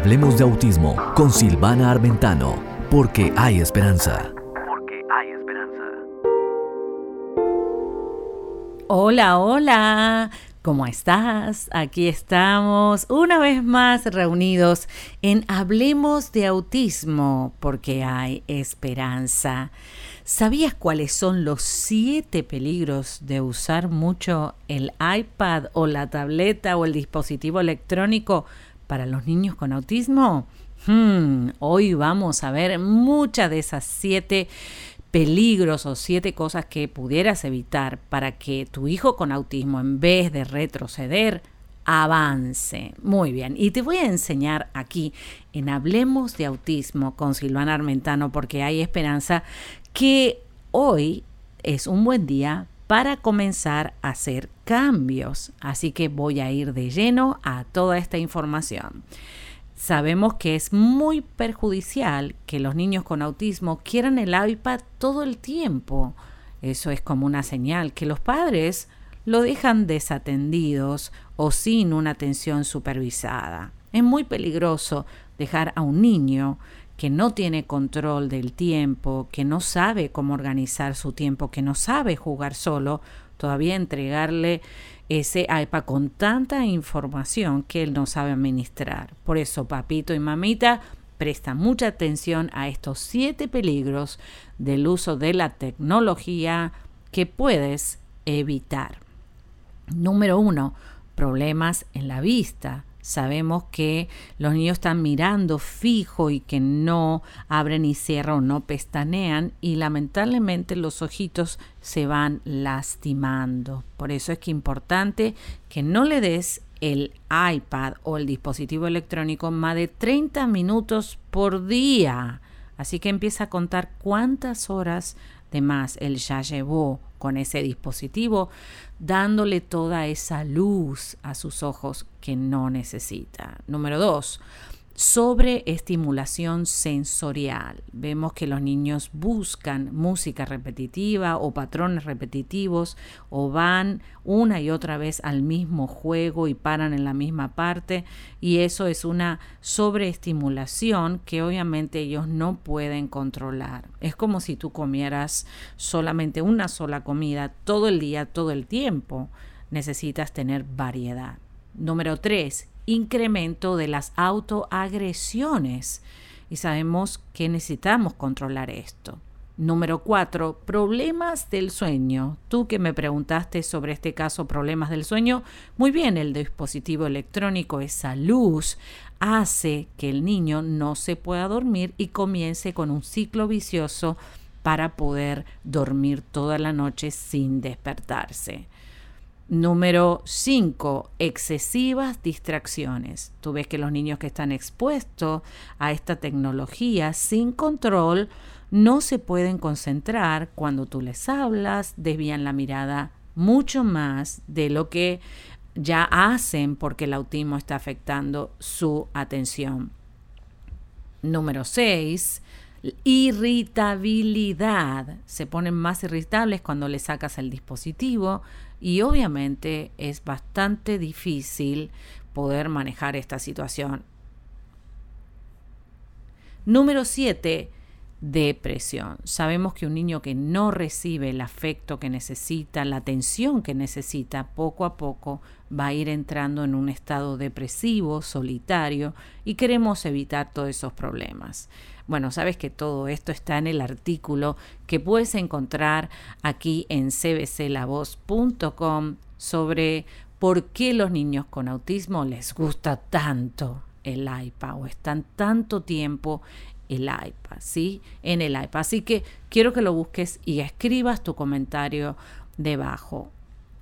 Hablemos de autismo con Silvana Armentano, porque hay esperanza. Porque hay esperanza. Hola, hola. ¿Cómo estás? Aquí estamos una vez más reunidos en Hablemos de Autismo, porque hay esperanza. ¿Sabías cuáles son los siete peligros de usar mucho el iPad o la tableta o el dispositivo electrónico para los niños con autismo? Hmm, hoy vamos a ver muchas de esas siete peligros o siete cosas que pudieras evitar para que tu hijo con autismo, en vez de retroceder, avance. Muy bien, y te voy a enseñar aquí en Hablemos de Autismo con Silvana Armentano porque hay esperanza que hoy es un buen día para comenzar a hacer cambios. Así que voy a ir de lleno a toda esta información. Sabemos que es muy perjudicial que los niños con autismo quieran el iPad todo el tiempo. Eso es como una señal que los padres lo dejan desatendidos o sin una atención supervisada. Es muy peligroso dejar a un niño que no tiene control del tiempo, que no sabe cómo organizar su tiempo, que no sabe jugar solo, todavía entregarle ese iPad con tanta información que él no sabe administrar. Por eso, papito y mamita, presta mucha atención a estos siete peligros del uso de la tecnología que puedes evitar. Número uno, problemas en la vista. Sabemos que los niños están mirando fijo y que no abren y cierran o no pestanean y lamentablemente los ojitos se van lastimando. Por eso es que es importante que no le des el iPad o el dispositivo electrónico más de 30 minutos por día. Así que empieza a contar cuántas horas de más él ya llevó con ese dispositivo, dándole toda esa luz a sus ojos que no necesita. Número dos, sobreestimulación sensorial. Vemos que los niños buscan música repetitiva o patrones repetitivos o van una y otra vez al mismo juego y paran en la misma parte y eso es una sobreestimulación que obviamente ellos no pueden controlar. Es como si tú comieras solamente una sola comida todo el día, todo el tiempo. Necesitas tener variedad. Número tres, incremento de las autoagresiones. Y sabemos que necesitamos controlar esto. Número cuatro, problemas del sueño. Tú que me preguntaste sobre este caso, problemas del sueño, muy bien, el dispositivo electrónico, esa luz, hace que el niño no se pueda dormir y comience con un ciclo vicioso para poder dormir toda la noche sin despertarse. Número 5, excesivas distracciones. Tú ves que los niños que están expuestos a esta tecnología sin control no se pueden concentrar cuando tú les hablas, desvían la mirada mucho más de lo que ya hacen porque el autismo está afectando su atención. Número 6, irritabilidad. Se ponen más irritables cuando le sacas el dispositivo y obviamente es bastante difícil poder manejar esta situación. Número 7. Depresión. Sabemos que un niño que no recibe el afecto que necesita, la atención que necesita, poco a poco va a ir entrando en un estado depresivo, solitario, y queremos evitar todos esos problemas. Bueno, sabes que todo esto está en el artículo que puedes encontrar aquí en cbclavoz.com sobre por qué los niños con autismo les gusta tanto el iPad o están tanto tiempo el iPad, ¿sí? En el iPad. Así que quiero que lo busques y escribas tu comentario debajo.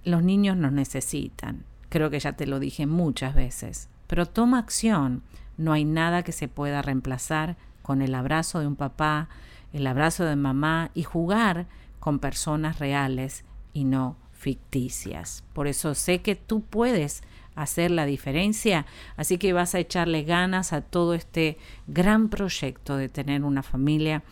Los niños nos necesitan. Creo que ya te lo dije muchas veces. Pero toma acción. No hay nada que se pueda reemplazar con el abrazo de un papá, el abrazo de mamá y jugar con personas reales y no ficticias. Por eso sé que tú puedes hacer la diferencia, así que vas a echarle ganas a todo este gran proyecto de tener una familia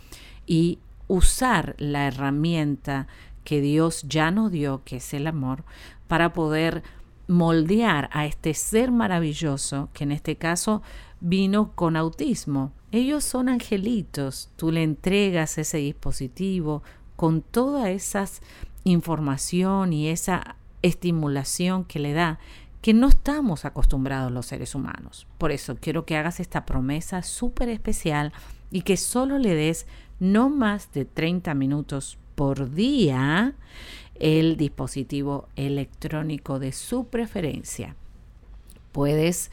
y usar la herramienta que Dios ya nos dio, que es el amor, para poder moldear a este ser maravilloso, que en este caso vino con autismo. Ellos son angelitos, tú le entregas ese dispositivo con toda esa información y esa estimulación que le da, que no estamos acostumbrados los seres humanos. Por eso quiero que hagas esta promesa súper especial y que solo le des no más de 30 minutos por día el dispositivo electrónico de su preferencia. Puedes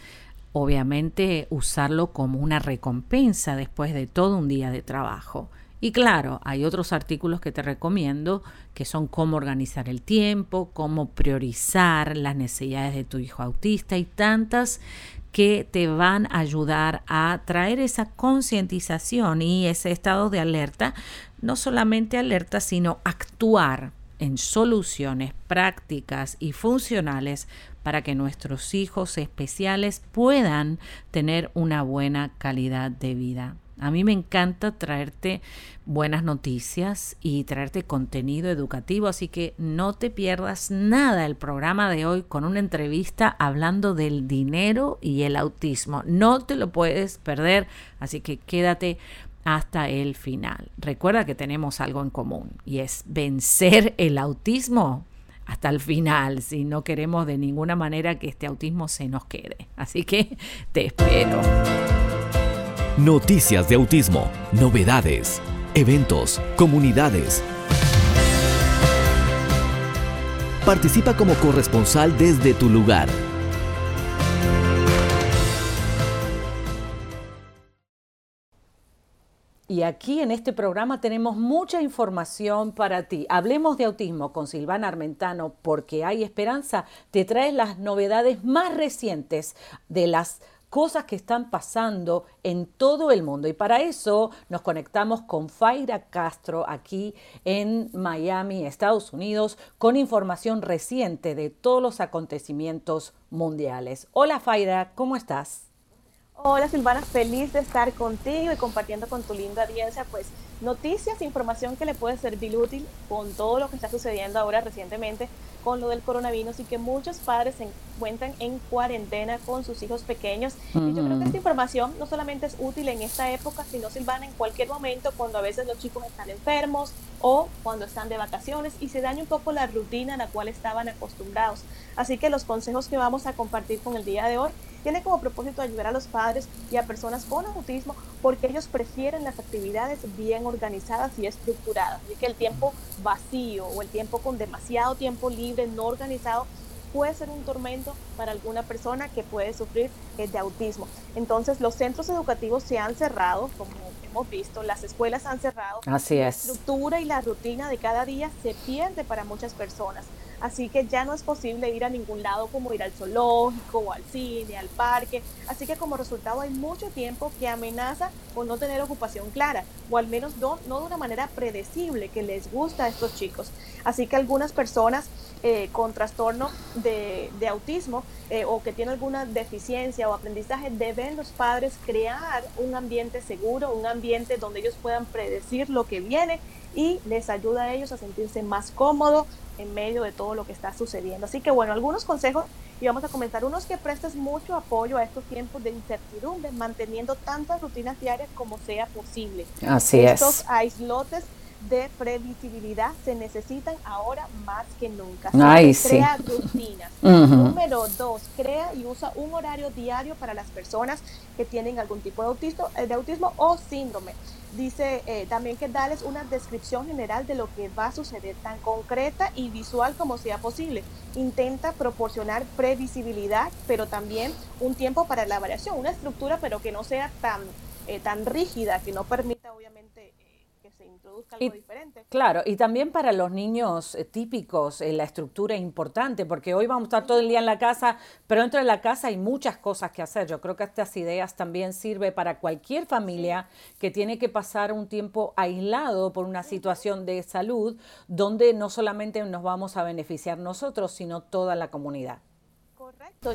obviamente usarlo como una recompensa después de todo un día de trabajo. Y claro, hay otros artículos que te recomiendo que son cómo organizar el tiempo, cómo priorizar las necesidades de tu hijo autista y tantas que te van a ayudar a traer esa concientización y ese estado de alerta, no solamente alerta, sino actuar en soluciones prácticas y funcionales para que nuestros hijos especiales puedan tener una buena calidad de vida. A mí me encanta traerte buenas noticias y traerte contenido educativo, así que no te pierdas nada el programa de hoy con una entrevista hablando del dinero y el autismo. No te lo puedes perder, así que quédate hasta el final. Recuerda que tenemos algo en común y es vencer el autismo hasta el final, si no queremos de ninguna manera que este autismo se nos quede. Así que te espero. Noticias de autismo, novedades, eventos, comunidades. Participa como corresponsal desde tu lugar. Y aquí en este programa tenemos mucha información para ti. Hablemos de autismo con Silvana Armentano porque hay esperanza. Te trae las novedades más recientes de las cosas que están pasando en todo el mundo. Y para eso nos conectamos con Faira Castro aquí en Miami, Estados Unidos, con información reciente de todos los acontecimientos mundiales. Hola Faira, ¿cómo estás? Hola Silvana, feliz de estar contigo y compartiendo con tu linda audiencia pues noticias, información que le puede servir útil con todo lo que está sucediendo ahora recientemente con lo del coronavirus y que muchos padres se encuentran en cuarentena con sus hijos pequeños. Y yo creo que esta información no solamente es útil en esta época, sino Silvana en cualquier momento cuando a veces los chicos están enfermos o cuando están de vacaciones y se daña un poco la rutina a la cual estaban acostumbrados. Así que los consejos que vamos a compartir con el día de hoy tiene como propósito ayudar a los padres y a personas con autismo porque ellos prefieren las actividades bien organizadas y estructuradas. Así que el tiempo vacío o el tiempo con demasiado tiempo libre, no organizado, puede ser un tormento para alguna persona que puede sufrir eh, de autismo. Entonces los centros educativos se han cerrado, como hemos visto, las escuelas han cerrado. Así es. La estructura y la rutina de cada día se pierde para muchas personas. Así que ya no es posible ir a ningún lado como ir al zoológico o al cine, al parque. Así que como resultado hay mucho tiempo que amenaza con no tener ocupación clara o al menos no, no de una manera predecible que les gusta a estos chicos. Así que algunas personas eh, con trastorno de, autismo eh, o que tienen alguna deficiencia o aprendizaje, deben los padres crear un ambiente seguro, un ambiente donde ellos puedan predecir lo que viene y les ayuda a ellos a sentirse más cómodos en medio de todo lo que está sucediendo. Así que bueno, algunos consejos y vamos a comenzar. Unos que prestes mucho apoyo a estos tiempos de incertidumbre, manteniendo tantas rutinas diarias como sea posible. Así Estos es. aislotes de previsibilidad se necesitan ahora más que nunca. Ay, crea rutinas. Número dos, crea y usa un horario diario para las personas que tienen algún tipo de autismo, eh, de autismo o síndrome dice eh, también que darles una descripción general de lo que va a suceder, tan concreta y visual como sea posible. Intenta proporcionar previsibilidad, pero también un tiempo para la variación, una estructura, pero que no sea tan, eh, tan rígida, que no permita obviamente introduzca algo diferente. Claro, y también para los niños eh, típicos eh, la estructura es importante, porque hoy vamos a estar todo el día en la casa, pero dentro de la casa hay muchas cosas que hacer. Yo creo que estas ideas también sirven para cualquier familia que tiene que pasar un tiempo aislado por una situación de salud, donde no solamente nos vamos a beneficiar nosotros, sino toda la comunidad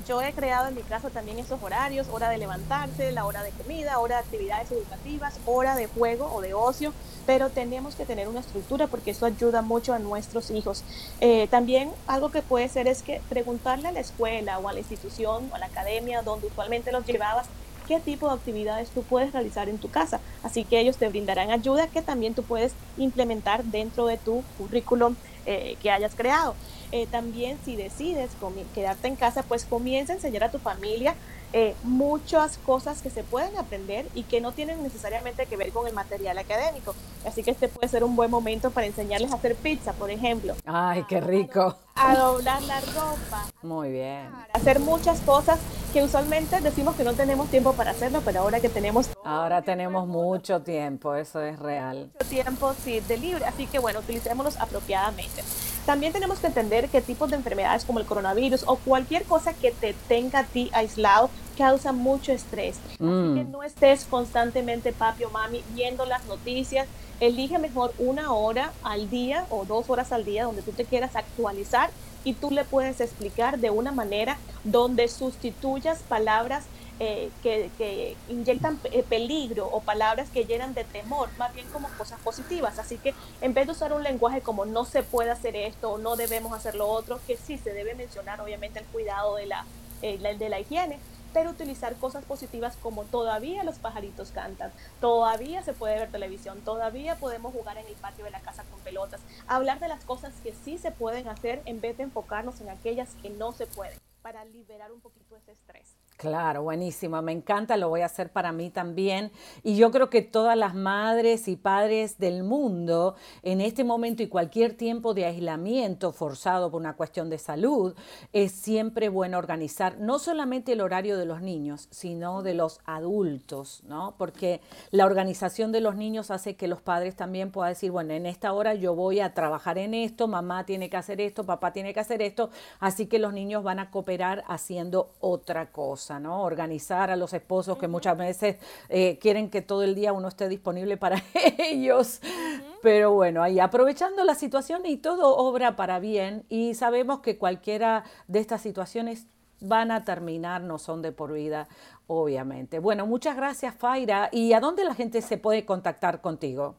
Yo he creado en mi casa también esos horarios, hora de levantarse, la hora de comida, hora de actividades educativas, hora de juego o de ocio, pero tenemos que tener una estructura porque eso ayuda mucho a nuestros hijos. Eh, también algo que puede ser es que preguntarle a la escuela o a la institución o a la academia donde usualmente los llevabas qué tipo de actividades tú puedes realizar en tu casa. Así que ellos te brindarán ayuda que también tú puedes implementar dentro de tu currículum eh, que hayas creado. Eh, también si decides quedarte en casa, pues comienza a enseñar a tu familia eh, muchas cosas que se pueden aprender y que no tienen necesariamente que ver con el material académico. Así que este puede ser un buen momento para enseñarles a hacer pizza, por ejemplo. Ay, qué rico. A, doblar la ropa. Muy bien. hacer muchas cosas que usualmente decimos que no tenemos tiempo para hacerlo, pero ahora que tenemos... Ahora tenemos mucho tiempo, eso es real. Mucho tiempo, sí, de libre. Así que bueno, utilicémoslos apropiadamente. También tenemos que entender qué tipos de enfermedades como el coronavirus o cualquier cosa que te tenga a ti aislado causa mucho estrés. Así que mm. no estés constantemente, papi o mami, viendo las noticias. Elige mejor una hora al día o dos horas al día donde tú te quieras actualizar y tú le puedes explicar de una manera donde sustituyas palabras eh, que, inyectan eh, peligro o palabras que llenan de temor, más bien como cosas positivas. Así que en vez de usar un lenguaje como no se puede hacer esto o no debemos hacer lo otro, que sí se debe mencionar obviamente el cuidado de la, eh, de la higiene, pero utilizar cosas positivas como todavía los pajaritos cantan, todavía se puede ver televisión, todavía podemos jugar en el patio de la casa con pelotas, hablar de las cosas que sí se pueden hacer en vez de enfocarnos en aquellas que no se pueden, para liberar un poquito ese estrés. Claro, buenísimo, me encanta, lo voy a hacer para mí también. Y yo creo que todas las madres y padres del mundo en este momento y cualquier tiempo de aislamiento forzado por una cuestión de salud, es siempre bueno organizar no solamente el horario de los niños, sino de los adultos, ¿no? Porque la organización de los niños hace que los padres también puedan decir, bueno, en esta hora yo voy a trabajar en esto, mamá tiene que hacer esto, papá tiene que hacer esto, así que los niños van a cooperar haciendo otra cosa. ¿No? Organizar a los esposos que muchas veces eh, quieren que todo el día uno esté disponible para ellos. Pero bueno, ahí aprovechando la situación y todo obra para bien y sabemos que cualquiera de estas situaciones van a terminar, no son de por vida, obviamente. Bueno, muchas gracias, Faira. ¿Y a dónde la gente se puede contactar contigo?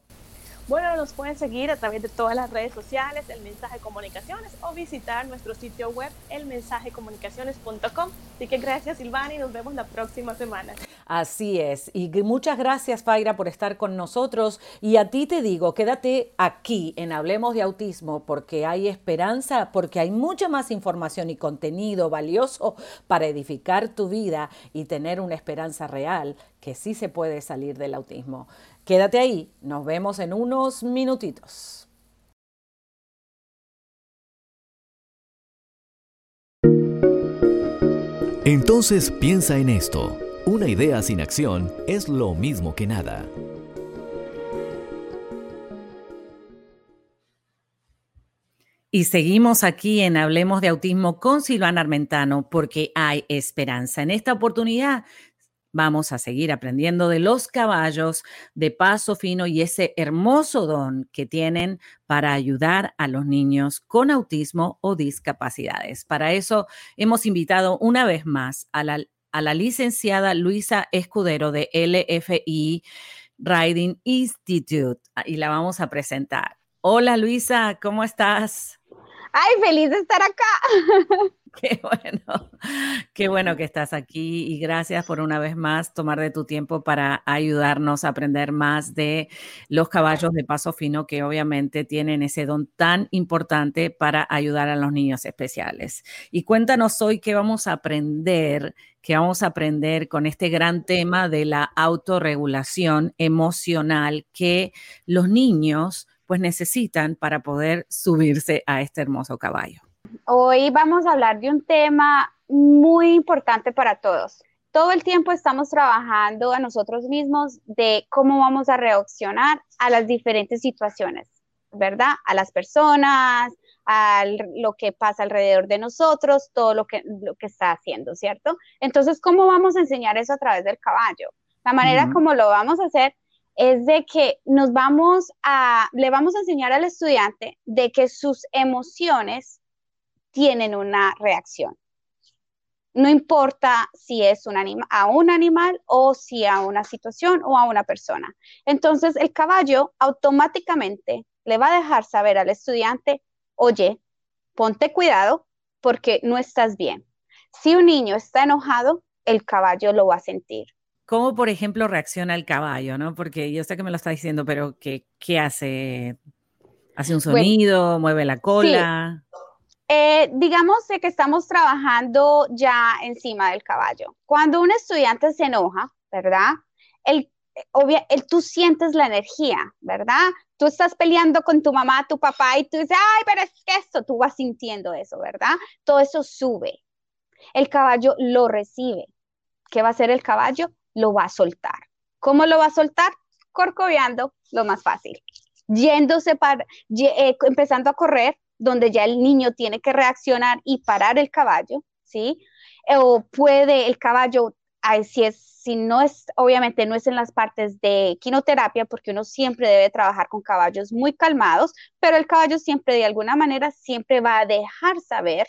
Bueno, nos pueden seguir a través de todas las redes sociales, El Mensaje Comunicaciones, o visitar nuestro sitio web, elmensajecomunicaciones.com. Así que gracias, Silvana, y nos vemos la próxima semana. Así es. Y muchas gracias, Faira, por estar con nosotros. Y a ti te digo, quédate aquí en Hablemos de Autismo, porque hay esperanza, porque hay mucha más información y contenido valioso para edificar tu vida y tener una esperanza real que sí se puede salir del autismo. Quédate ahí, nos vemos en unos minutitos. Entonces piensa en esto. Una idea sin acción es lo mismo que nada. Y seguimos aquí en Hablemos de Autismo con Silvana Armentano porque hay esperanza. En esta oportunidad Vamos a seguir aprendiendo de los caballos de paso fino y ese hermoso don que tienen para ayudar a los niños con autismo o discapacidades. Para eso hemos invitado una vez más a la, a la licenciada Luisa Escudero de LFI Riding Institute ah, y la vamos a presentar. Hola Luisa, ¿cómo estás? Ay, feliz de estar acá. Qué bueno, qué bueno que estás aquí y gracias por una vez más tomar de tu tiempo para ayudarnos a aprender más de los caballos de paso fino que obviamente tienen ese don tan importante para ayudar a los niños especiales. Y cuéntanos hoy qué vamos a aprender, qué vamos a aprender con este gran tema de la autorregulación emocional que los niños pues necesitan para poder subirse a este hermoso caballo. Hoy vamos a hablar de un tema muy importante para todos. Todo el tiempo estamos trabajando a nosotros mismos de cómo vamos a reaccionar a las diferentes situaciones, ¿verdad? A las personas, a lo que pasa alrededor de nosotros, todo lo que, lo que está haciendo, ¿cierto? Entonces, ¿cómo vamos a enseñar eso a través del caballo? La manera como lo vamos a hacer es de que nos vamos a, le vamos a enseñar al estudiante de que sus emociones tienen una reacción. no importa si es a un animal o si a una situación o a una persona. Entonces, el caballo automáticamente le va a dejar saber al estudiante, oye, ponte cuidado porque no estás bien. Si un niño está enojado, el caballo lo va a sentir. ¿Cómo, por ejemplo, reacciona el caballo? ¿no? Porque yo sé que me lo está diciendo, pero ¿qué, qué hace? ¿Hace un sonido? ¿Mueve la cola? Eh, digamos que estamos trabajando ya encima del caballo. Cuando un estudiante se enoja, ¿verdad? El, obvia, el, tú sientes la energía, ¿verdad? Tú estás peleando con tu mamá, tu papá y tú dices, ay, pero es que esto, tú vas sintiendo eso, ¿verdad? Todo eso sube. El caballo lo recibe. ¿Qué va a hacer el caballo? Lo va a soltar. ¿Cómo lo va a soltar? Corcoveando, lo más fácil. Yéndose para, eh, empezando a correr, donde ya el niño tiene que reaccionar y parar el caballo, ¿sí? O puede el caballo, si es, si no es, obviamente no es en las partes de quinoterapia, porque uno siempre debe trabajar con caballos muy calmados, pero el caballo siempre de alguna manera siempre va a dejar saber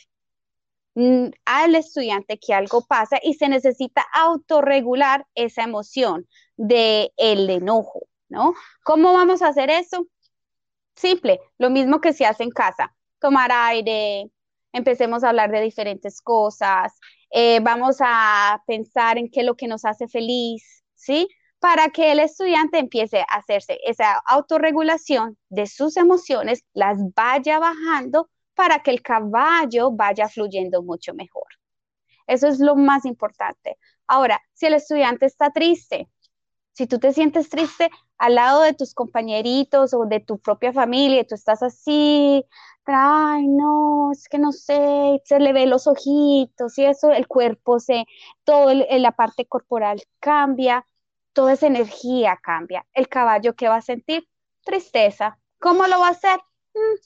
al estudiante que algo pasa y se necesita autorregular esa emoción de el enojo, ¿no? ¿Cómo vamos a hacer eso? Simple, lo mismo que se hace en casa tomar aire, empecemos a hablar de diferentes cosas, eh, vamos a pensar en qué es lo que nos hace feliz, ¿sí? Para que el estudiante empiece a hacerse esa autorregulación de sus emociones, las vaya bajando para que el caballo vaya fluyendo mucho mejor. Eso es lo más importante. Ahora, si el estudiante está triste, si tú te sientes triste al lado de tus compañeritos o de tu propia familia, tú estás así, ay, no, es que no sé, se le ve los ojitos y eso, el cuerpo se, todo la parte corporal cambia, toda esa energía cambia. El caballo, ¿qué va a sentir? Tristeza. ¿Cómo lo va a hacer? Mm,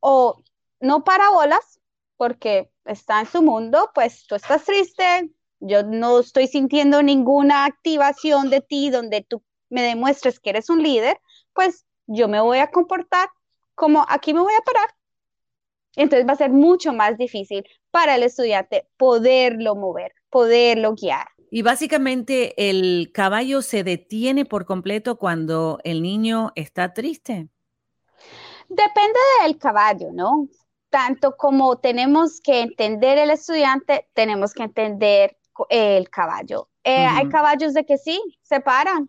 o no para bolas, porque está en su mundo, pues tú estás triste, yo no estoy sintiendo ninguna activación de ti donde tú me demuestres que eres un líder, pues yo me voy a comportar como aquí me voy a parar entonces va a ser mucho más difícil para el estudiante poderlo mover, poderlo guiar. Y básicamente el caballo se detiene por completo cuando el niño está triste. Depende del caballo, ¿no? Tanto como tenemos que entender el estudiante, tenemos que entender el caballo. Eh, hay caballos de que sí, se paran,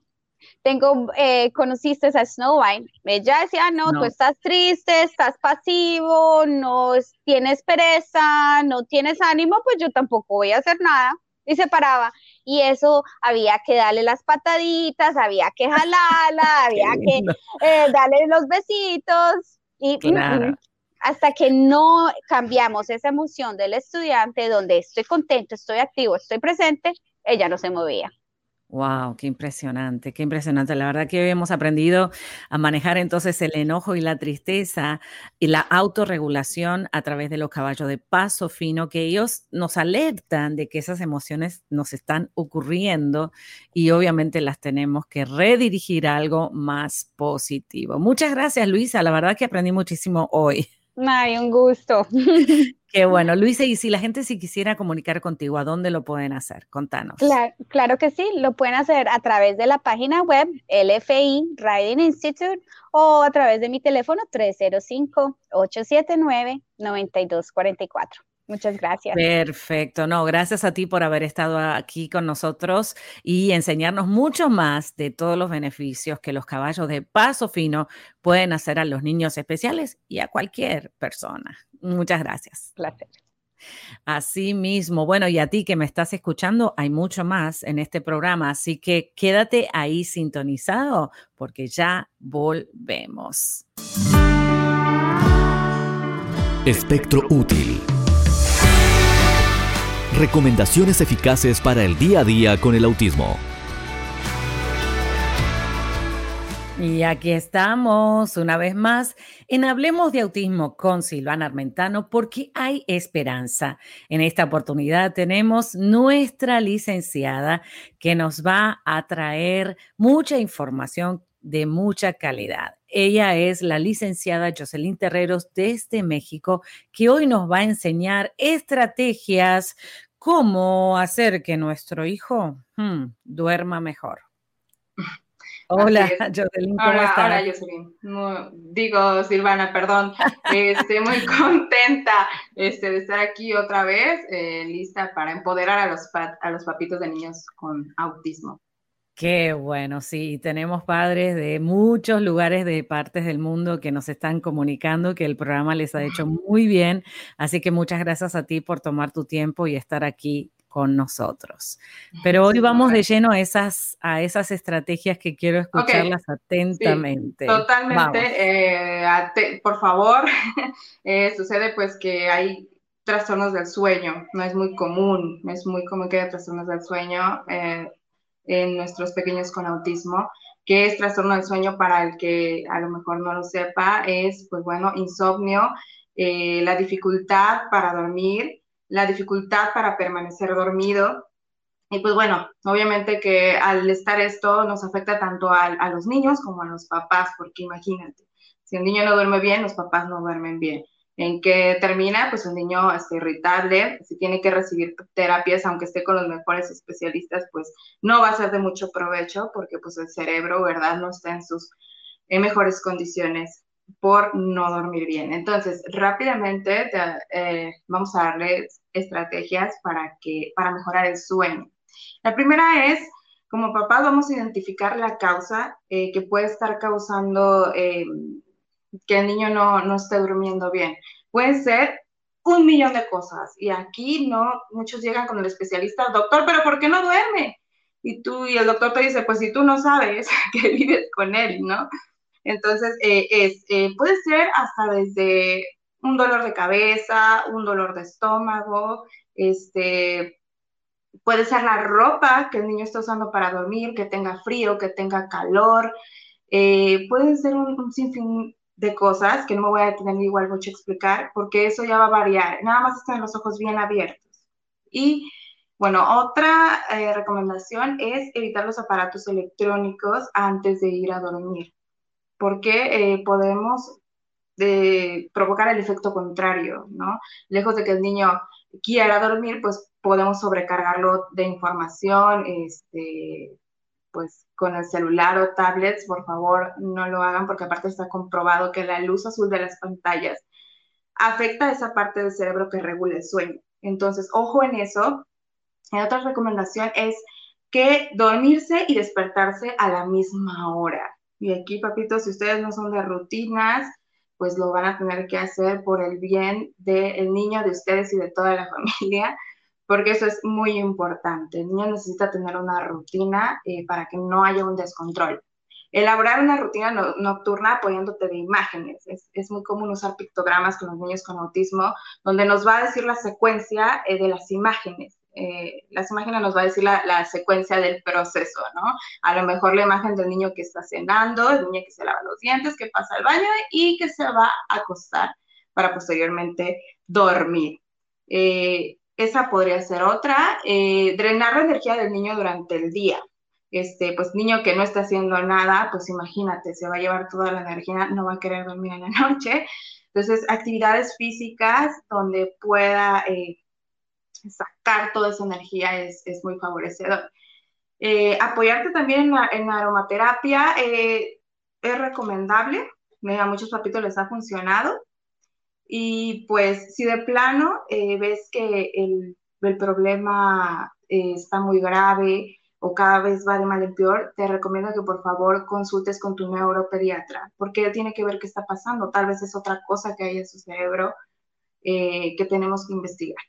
tengo, eh, conociste a Snow White, ella decía, no, tú estás triste, estás pasivo, no tienes pereza, no tienes ánimo, pues yo tampoco voy a hacer nada. Y se paraba. Y eso había que darle las pataditas, había que jalarla, había que eh, darle los besitos. Y mm, mm, hasta que no cambiamos esa emoción del estudiante donde estoy contento, estoy activo, estoy presente, ella no se movía. Wow, qué impresionante, qué impresionante. La verdad que hemos aprendido a manejar entonces el enojo y la tristeza y la autorregulación a través de los caballos de paso fino, que ellos nos alertan de que esas emociones nos están ocurriendo y obviamente las tenemos que redirigir a algo más positivo. Muchas gracias, Luisa. La verdad que aprendí muchísimo hoy. Ay, un gusto. Qué bueno, Luisa, y si la gente si quisiera comunicar contigo, ¿a dónde lo pueden hacer? Contanos. Claro, claro que sí, lo pueden hacer a través de la página web LFI Riding Institute o a través de mi teléfono 305-879-9244. Muchas gracias. Perfecto. No, gracias a ti por haber estado aquí con nosotros y enseñarnos mucho más de todos los beneficios que los caballos de paso fino pueden hacer a los niños especiales y a cualquier persona. Muchas gracias. Placer. Así mismo, bueno, y a ti que me estás escuchando, hay mucho más en este programa, así que quédate ahí sintonizado porque ya volvemos. Espectro útil Recomendaciones eficaces para el día a día con el autismo. Y aquí estamos una vez más en Hablemos de Autismo con Silvana Armentano porque hay esperanza. En esta oportunidad tenemos nuestra licenciada que nos va a traer mucha información de mucha calidad. Ella es la licenciada Jocelyn Terreros desde México, que hoy nos va a enseñar estrategias, ¿Cómo hacer que nuestro hijo hmm, duerma mejor? Hola, Jocelyn, ¿cómo hola, estás? Hola, Jocelyn. digo, Silvana, perdón. Estoy muy contenta este, de estar aquí otra vez, eh, lista para empoderar a los, a los papitos de niños con autismo. Qué bueno, sí, tenemos padres de muchos lugares de partes del mundo que nos están comunicando que el programa les ha hecho muy bien, así que muchas gracias a ti por tomar tu tiempo y estar aquí con nosotros. Pero hoy vamos de lleno a esas, a esas estrategias que quiero escucharlas atentamente. totalmente, eh, por favor, eh, sucede pues que hay trastornos del sueño, no es muy común, no es muy común que haya trastornos del sueño. Eh, en nuestros pequeños con autismo. ¿Qué es trastorno del sueño para el que a lo mejor no lo sepa? Es, pues bueno, insomnio, eh, la dificultad para dormir, la dificultad para permanecer dormido. Y pues bueno, obviamente que al estar esto nos afecta tanto a, los niños como a los papás, porque imagínate, si el niño no duerme bien, los papás no duermen bien. ¿En qué termina? Pues un niño está irritable, si tiene que recibir terapias, aunque esté con los mejores especialistas, pues no va a ser de mucho provecho porque pues el cerebro, ¿verdad? No está en sus mejores condiciones por no dormir bien. Entonces, rápidamente eh, vamos a darles estrategias para, que, para mejorar el sueño. La primera es, como papá, vamos a identificar la causa eh, que puede estar causando... Eh, que el niño no, no esté durmiendo bien. Puede ser un millón de cosas. Y aquí no, muchos llegan con el especialista, doctor, pero ¿por qué no duerme? Y tú, y el doctor te dice, pues si tú no sabes que vives con él, ¿no? Entonces, eh, eh, puede ser hasta desde un dolor de cabeza, un dolor de estómago, este, puede ser la ropa que el niño está usando para dormir, que tenga frío, que tenga calor, eh, puede ser un, un, sinfín de cosas que no me voy a tener igual mucho a explicar, porque eso ya va a variar. Nada más están los ojos bien abiertos. Y bueno, otra eh, recomendación es evitar los aparatos electrónicos antes de ir a dormir, porque eh, podemos de provocar el efecto contrario, ¿no? Lejos de que el niño quiera dormir, pues podemos sobrecargarlo de información, este, pues con el celular o tablets, por favor, no lo hagan porque aparte está comprobado que la luz azul de las pantallas afecta a esa parte del cerebro que regula el sueño. Entonces, ojo en eso. Y otra recomendación es que dormirse y despertarse a la misma hora. Y aquí, papitos, si ustedes no son de rutinas, pues lo van a tener que hacer por el bien del niño, de ustedes y de toda la familia porque eso es muy importante. El niño necesita tener una rutina eh, para que no haya un descontrol. Elaborar una rutina nocturna apoyándote de imágenes. Es, muy común usar pictogramas con los niños con autismo, donde nos va a decir la secuencia eh, de las imágenes. Eh, las imágenes nos va a decir la, la, secuencia del proceso, ¿no? A lo mejor la imagen del niño que está cenando, el niño que se lava los dientes, que pasa al baño y que se va a acostar para posteriormente dormir. Eh, esa podría ser otra. Eh, drenar la energía del niño durante el día. Este, pues niño que no está haciendo nada, pues imagínate, se va a llevar toda la energía, no va a querer dormir en la noche. Entonces, actividades físicas donde pueda eh, sacar toda esa energía es, muy favorecedor. Eh, apoyarte también en la, aromaterapia es recomendable. A muchos papitos les ha funcionado. Y pues si de plano eh, ves que el, el problema eh, está muy grave o cada vez va de mal en peor, te recomiendo que por favor consultes con tu neuropediatra, porque tiene que ver qué está pasando. Tal vez es otra cosa que hay en su cerebro eh, que tenemos que investigar.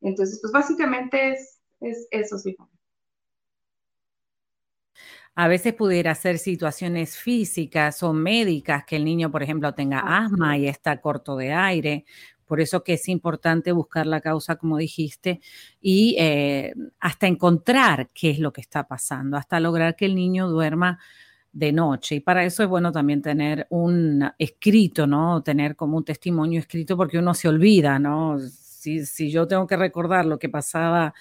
Entonces, pues básicamente es, es eso, sí. A veces pudiera ser situaciones físicas o médicas que el niño, por ejemplo, tenga asma y está corto de aire. Por eso que es importante buscar la causa, como dijiste, y eh, hasta encontrar qué es lo que está pasando, hasta lograr que el niño duerma de noche. Y para eso es bueno también tener un escrito, ¿no? Tener como un testimonio escrito porque uno se olvida, ¿no? Si, si yo tengo que recordar lo que pasaba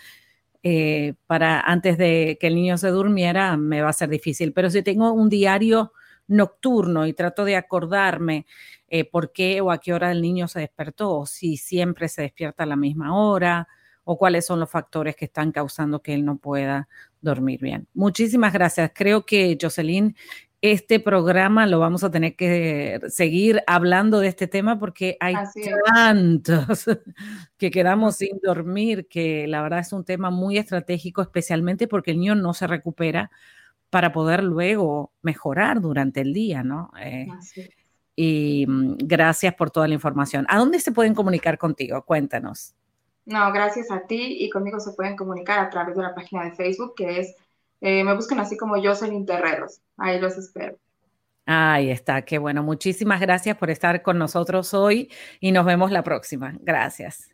eh, para antes de que el niño se durmiera, me va a ser difícil. Pero si tengo un diario nocturno y trato de acordarme eh, por qué o a qué hora el niño se despertó, o si siempre se despierta a la misma hora, o cuáles son los factores que están causando que él no pueda dormir bien. Muchísimas gracias. Creo que Jocelyn este programa lo vamos a tener que seguir hablando de este tema porque hay tantos que quedamos sin dormir, que la verdad es un tema muy estratégico, especialmente porque el niño no se recupera para poder luego mejorar durante el día, ¿no? Eh, y mm, gracias por toda la información. ¿A dónde se pueden comunicar contigo? Cuéntanos. No, gracias a ti y conmigo se pueden comunicar a través de la página de Facebook que es eh, me buscan así como Jocelyn Terreros. Ahí los espero. Ahí está, qué bueno. Muchísimas gracias por estar con nosotros hoy y nos vemos la próxima. Gracias.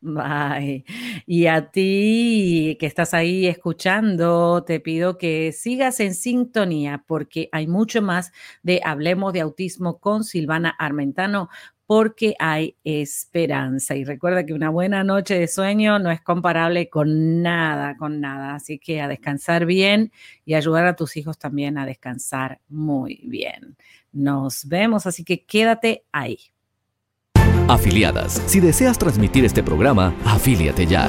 Bye. Y a ti que estás ahí escuchando, te pido que sigas en sintonía porque hay mucho más de Hablemos de Autismo con Silvana Armentano porque hay esperanza. Y recuerda que una buena noche de sueño no es comparable con nada, con nada. Así que a descansar bien y ayudar a tus hijos también a descansar muy bien. Nos vemos, así que quédate ahí. Afiliadas, si deseas transmitir este programa, afíliate ya.